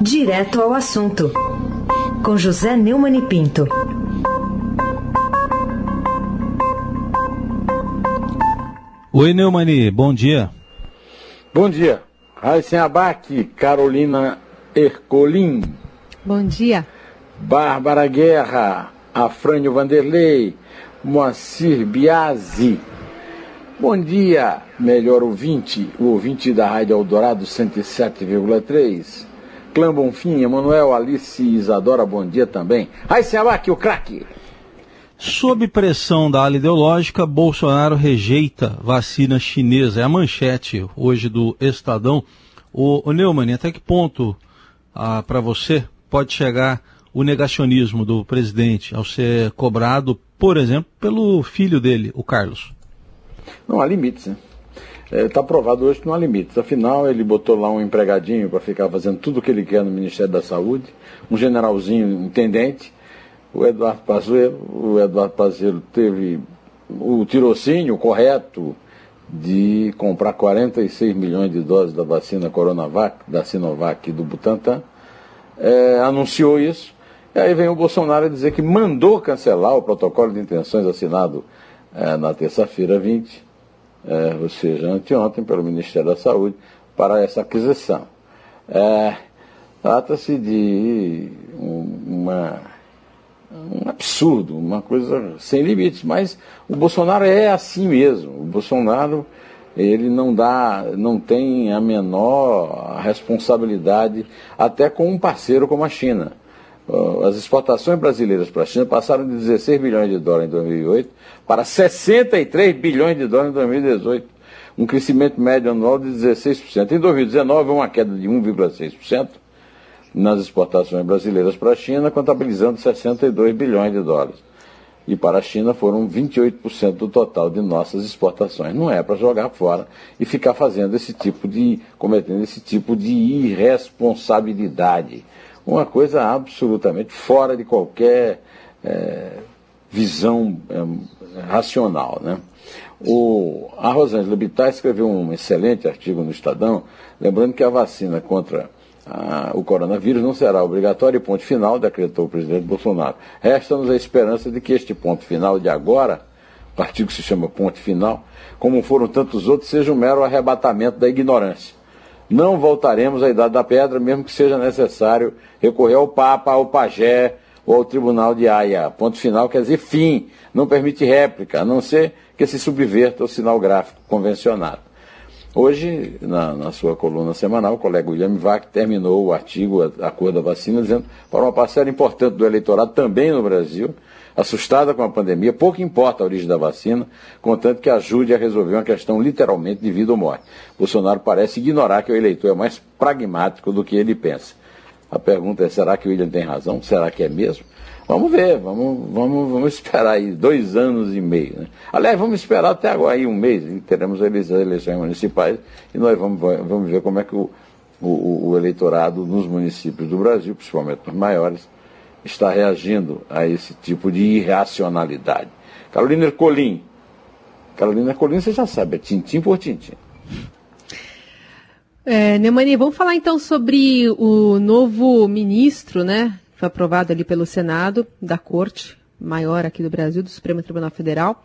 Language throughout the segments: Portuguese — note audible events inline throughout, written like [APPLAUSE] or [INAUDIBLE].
Direto ao assunto, com José Neumann e Pinto. Oi, Neumani, bom dia. Bom dia. Raíssen Abac, Carolina Ercolim. Bom dia. Bárbara Guerra, Afrânio Vanderlei, Moacir Biasi. Bom dia, melhor ouvinte, o ouvinte da Rádio Eldorado 107,3. Clã Bonfim, Emanuel, Alice e Isadora, bom dia também. Raíssen Abac, o craque. Sob pressão da ala ideológica, Bolsonaro rejeita vacina chinesa. É a manchete hoje do Estadão. O, o Neumann, até que ponto, ah, para você, pode chegar o negacionismo do presidente ao ser cobrado, por exemplo, pelo filho dele, o Carlos? Não há limites, né? Está é, provado hoje que não há limites. Afinal, ele botou lá um empregadinho para ficar fazendo tudo o que ele quer no Ministério da Saúde, um generalzinho intendente, o Eduardo Pazuello. O Eduardo Pazuello teve o tirocínio correto de comprar 46 milhões de doses da vacina Coronavac, da Sinovac e do Butantan. É, anunciou isso. E aí vem o Bolsonaro dizer que mandou cancelar o protocolo de intenções assinado é, na terça-feira 20, é, ou seja, anteontem, pelo Ministério da Saúde, para essa aquisição. É, Trata-se de uma, um absurdo, uma coisa sem limites, mas o Bolsonaro é assim mesmo. O Bolsonaro ele não dá, não tem a menor responsabilidade até com um parceiro como a China. As exportações brasileiras para a China passaram de 16 bilhões de dólares em 2008 para 63 bilhões de dólares em 2018, um crescimento médio anual de 16%. Em 2019, uma queda de 1,6% nas exportações brasileiras para a China, contabilizando 62 bilhões de dólares. E para a China foram 28% do total de nossas exportações. Não é para jogar fora e ficar fazendo esse tipo de, cometendo esse tipo de irresponsabilidade uma coisa absolutamente fora de qualquer é, visão é, racional. Né? O, a Rosângela Bittar escreveu um excelente artigo no Estadão, lembrando que a vacina contra a, o coronavírus não será obrigatória e ponto final, decretou o presidente Bolsonaro. Resta-nos a esperança de que este ponto final de agora, o artigo se chama ponto final, como foram tantos outros, seja um mero arrebatamento da ignorância não voltaremos à Idade da Pedra, mesmo que seja necessário recorrer ao Papa, ao Pajé ou ao Tribunal de Haia. Ponto final quer dizer fim, não permite réplica, a não ser que se subverta o sinal gráfico convencionado. Hoje, na, na, sua coluna semanal, o colega William Vac terminou o artigo A, a Cor da Vacina, dizendo para uma parcela importante do eleitorado, também no Brasil, assustada com a pandemia, pouco importa a origem da vacina, contanto que ajude a resolver uma questão literalmente de vida ou morte. Bolsonaro parece ignorar que o eleitor é mais pragmático do que ele pensa. A pergunta é: será que o William tem razão? Será que é mesmo? Vamos ver, vamos, vamos, vamos esperar aí dois anos e meio. Né? Aliás, vamos esperar até agora aí um mês, e teremos as eleições municipais e nós vamos, vamos ver como é que o, o, o eleitorado nos municípios do Brasil, principalmente nos maiores, está reagindo a esse tipo de irracionalidade. Carolina Ercolim. Carolina Ercolim, você já sabe, é tintim por tintim. É, Neumani, vamos falar então sobre o novo ministro, né? Foi aprovado ali pelo Senado, da Corte Maior aqui do Brasil, do Supremo Tribunal Federal.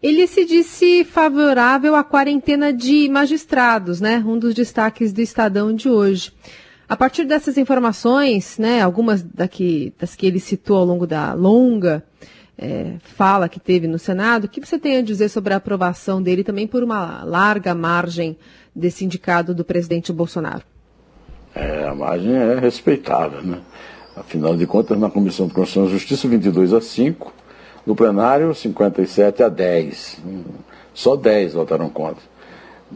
Ele se disse favorável à quarentena de magistrados, né? Um dos destaques do Estadão de hoje. A partir dessas informações, né, algumas daqui, das que ele citou ao longo da longa é, fala que teve no Senado, o que você tem a dizer sobre a aprovação dele também por uma larga margem desse indicado do presidente Bolsonaro? É, a margem é respeitável, né? Afinal de contas, na Comissão de Constituição e Justiça, 22 a 5, no plenário, 57 a 10. Só 10 votaram contra.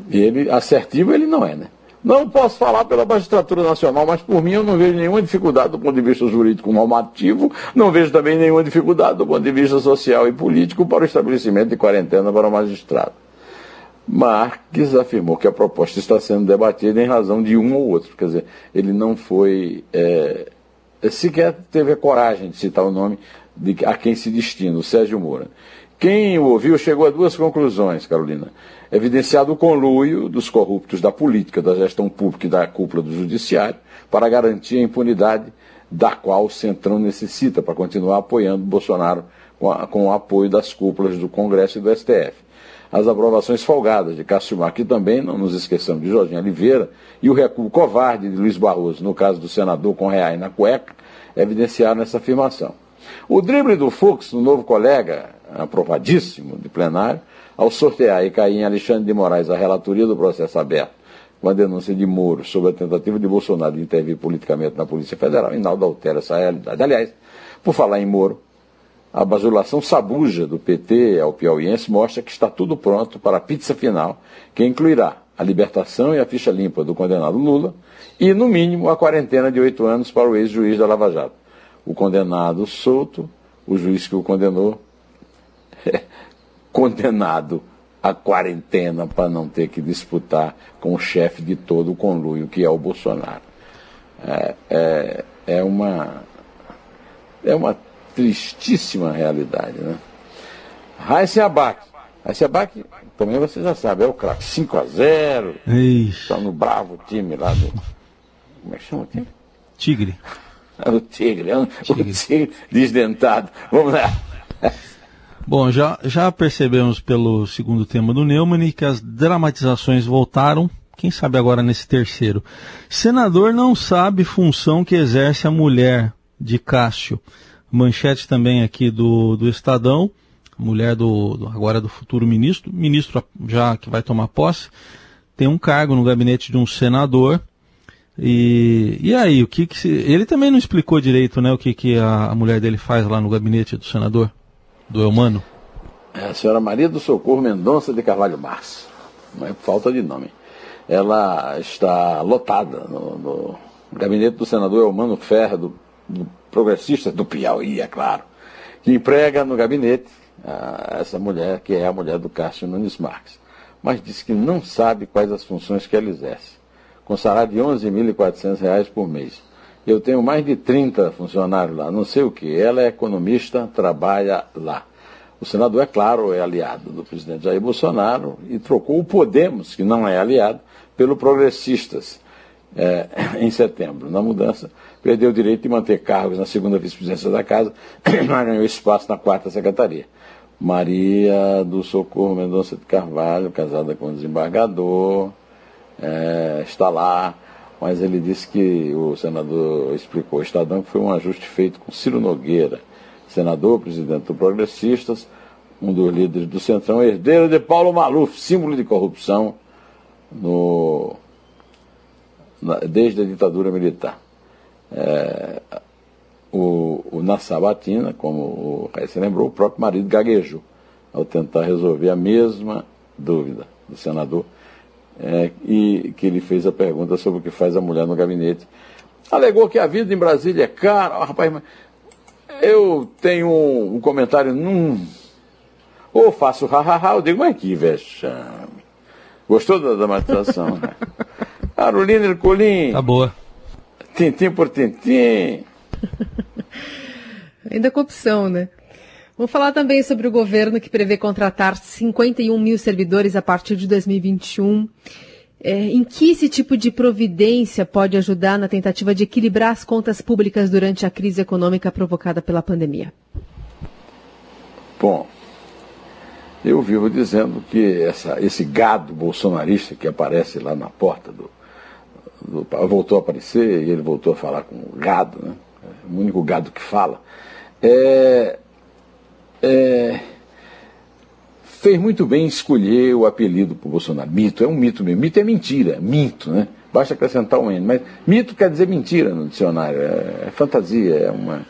E ele, assertivo ele não é, né? Não posso falar pela magistratura nacional, mas por mim eu não vejo nenhuma dificuldade do ponto de vista jurídico normativo, não vejo também nenhuma dificuldade do ponto de vista social e político para o estabelecimento de quarentena para o magistrado. Marques afirmou que a proposta está sendo debatida em razão de um ou outro, quer dizer, ele não foi, é, sequer teve a coragem de citar o nome de a quem se destina, o Sérgio Moura Quem o ouviu chegou a duas conclusões, Carolina. Evidenciado o conluio dos corruptos da política, da gestão pública e da cúpula do judiciário para garantir a impunidade da qual o Centrão necessita para continuar apoiando Bolsonaro com, a, com o apoio das cúpulas do Congresso e do STF. As aprovações folgadas de Cássio Marques também, não nos esqueçamos de Jorginho Oliveira, e o recuo covarde de Luiz Barroso, no caso do senador com reais na cueca, evidenciaram essa afirmação. O drible do Fux, no novo colega, aprovadíssimo de plenário, ao sortear e cair em Alexandre de Moraes a relatoria do processo aberto com a denúncia de Moro sobre a tentativa de Bolsonaro de intervir politicamente na Polícia Federal, Inaldo altera essa realidade. Aliás, por falar em Moro, a bajulação sabuja do PT ao piauiense mostra que está tudo pronto para a pizza final, que incluirá a libertação e a ficha limpa do condenado Lula e, no mínimo, a quarentena de oito anos para o ex-juiz da Lava Jato. O condenado solto, o juiz que o condenou, [LAUGHS] condenado à quarentena para não ter que disputar com o chefe de todo o conluio, que é o Bolsonaro. É, é, é uma. É uma tristíssima realidade. Né? Raíssa Abac. Raíssa Abac, também você já sabe, é o craque. 5x0. Está no bravo time lá do. Como é que chama o time? Tigre. É o Tigre, é o Tigre, o tigre desdentado. Vamos lá. Bom, já, já percebemos pelo segundo tema do Neumann que as dramatizações voltaram. Quem sabe agora nesse terceiro? Senador não sabe função que exerce a mulher de Cássio manchete também aqui do, do Estadão, mulher do, do, agora do futuro ministro, ministro já que vai tomar posse, tem um cargo no gabinete de um senador. E, e aí, o que, que se, ele também não explicou direito, né, o que, que a, a mulher dele faz lá no gabinete do senador, do Eumano? É a senhora Maria do Socorro Mendonça de Carvalho Márcio, não é falta de nome. Ela está lotada no, no gabinete do senador Eumano Ferro, do, do progressistas do Piauí, é claro, que emprega no gabinete a, essa mulher, que é a mulher do Cássio Nunes Marques. Mas diz que não sabe quais as funções que ela exerce, com salário de R$ 11.400 por mês. Eu tenho mais de 30 funcionários lá, não sei o que. Ela é economista, trabalha lá. O senador, é claro, é aliado do presidente Jair Bolsonaro e trocou o Podemos, que não é aliado, pelo Progressistas é, [COUGHS] em setembro. Na mudança, perdeu o direito de manter cargos na segunda vice-presidência da casa, [COUGHS] mas ganhou espaço na quarta secretaria. Maria do Socorro Mendonça de Carvalho, casada com o desembargador, é, está lá, mas ele disse que o senador explicou ao Estadão que foi um ajuste feito com Ciro Nogueira, senador, presidente do Progressistas, um dos líderes do Centrão, herdeiro de Paulo Maluf, símbolo de corrupção no desde a ditadura militar. É, o, o, na sabatina, como o Raíssa lembrou, o próprio marido gaguejou ao tentar resolver a mesma dúvida do senador, é, e que ele fez a pergunta sobre o que faz a mulher no gabinete. Alegou que a vida em Brasília é cara. Oh, rapaz, eu tenho um, um comentário num. Ou faço ha-ha-ha, eu digo, mas que vexame. Gostou da dramatização, né? [LAUGHS] Carolina Ercolim. Tá boa. Tintim por tintim. [LAUGHS] Ainda corrupção, né? Vamos falar também sobre o governo que prevê contratar 51 mil servidores a partir de 2021. É, em que esse tipo de providência pode ajudar na tentativa de equilibrar as contas públicas durante a crise econômica provocada pela pandemia? Bom, eu vivo dizendo que essa, esse gado bolsonarista que aparece lá na porta do, voltou a aparecer e ele voltou a falar com o gado, né? o único gado que fala, é, é, fez muito bem escolher o apelido para o Bolsonaro. Mito, é um mito mesmo. Mito é mentira, minto, né? Basta acrescentar um N. Mas mito quer dizer mentira no dicionário, é, é fantasia, é uma.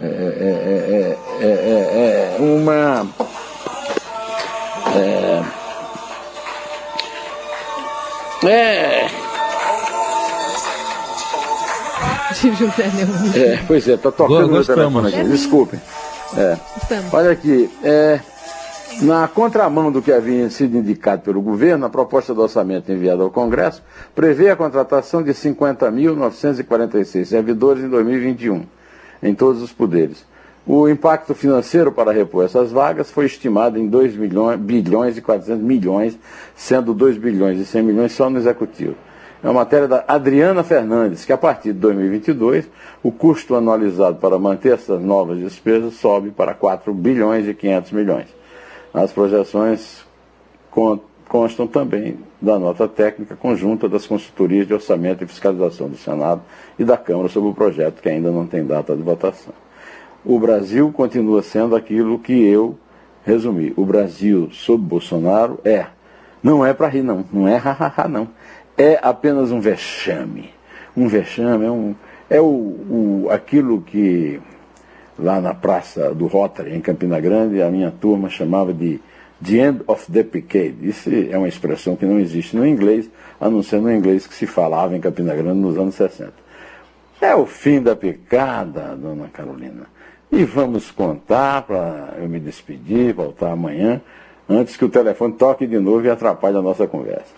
É, é, é, é uma. É, de José Neumann. É, pois é, está tocando no telefone aqui, desculpem. É. Olha aqui, é, na contramão do que havia sido indicado pelo governo, a proposta do orçamento enviada ao Congresso prevê a contratação de 50.946 servidores em 2021, em todos os poderes. O impacto financeiro para repor essas vagas foi estimado em 2 milhões, bilhões e 400 milhões, sendo 2 bilhões e 100 milhões só no executivo. É uma matéria da Adriana Fernandes, que a partir de 2022, o custo anualizado para manter essas novas despesas sobe para 4 bilhões e 500 milhões. As projeções constam também da nota técnica conjunta das consultorias de orçamento e fiscalização do Senado e da Câmara sobre o projeto, que ainda não tem data de votação o Brasil continua sendo aquilo que eu resumi. O Brasil sob Bolsonaro é. Não é para rir, não. Não é hahaha, não. É apenas um vexame. Um vexame é, um, é o, o, aquilo que lá na praça do Rotary, em Campina Grande, a minha turma chamava de The End of the Decade. Isso é uma expressão que não existe no inglês, a não ser no inglês que se falava em Campina Grande nos anos 60. É o fim da picada, dona Carolina. E vamos contar para eu me despedir, voltar amanhã, antes que o telefone toque de novo e atrapalhe a nossa conversa.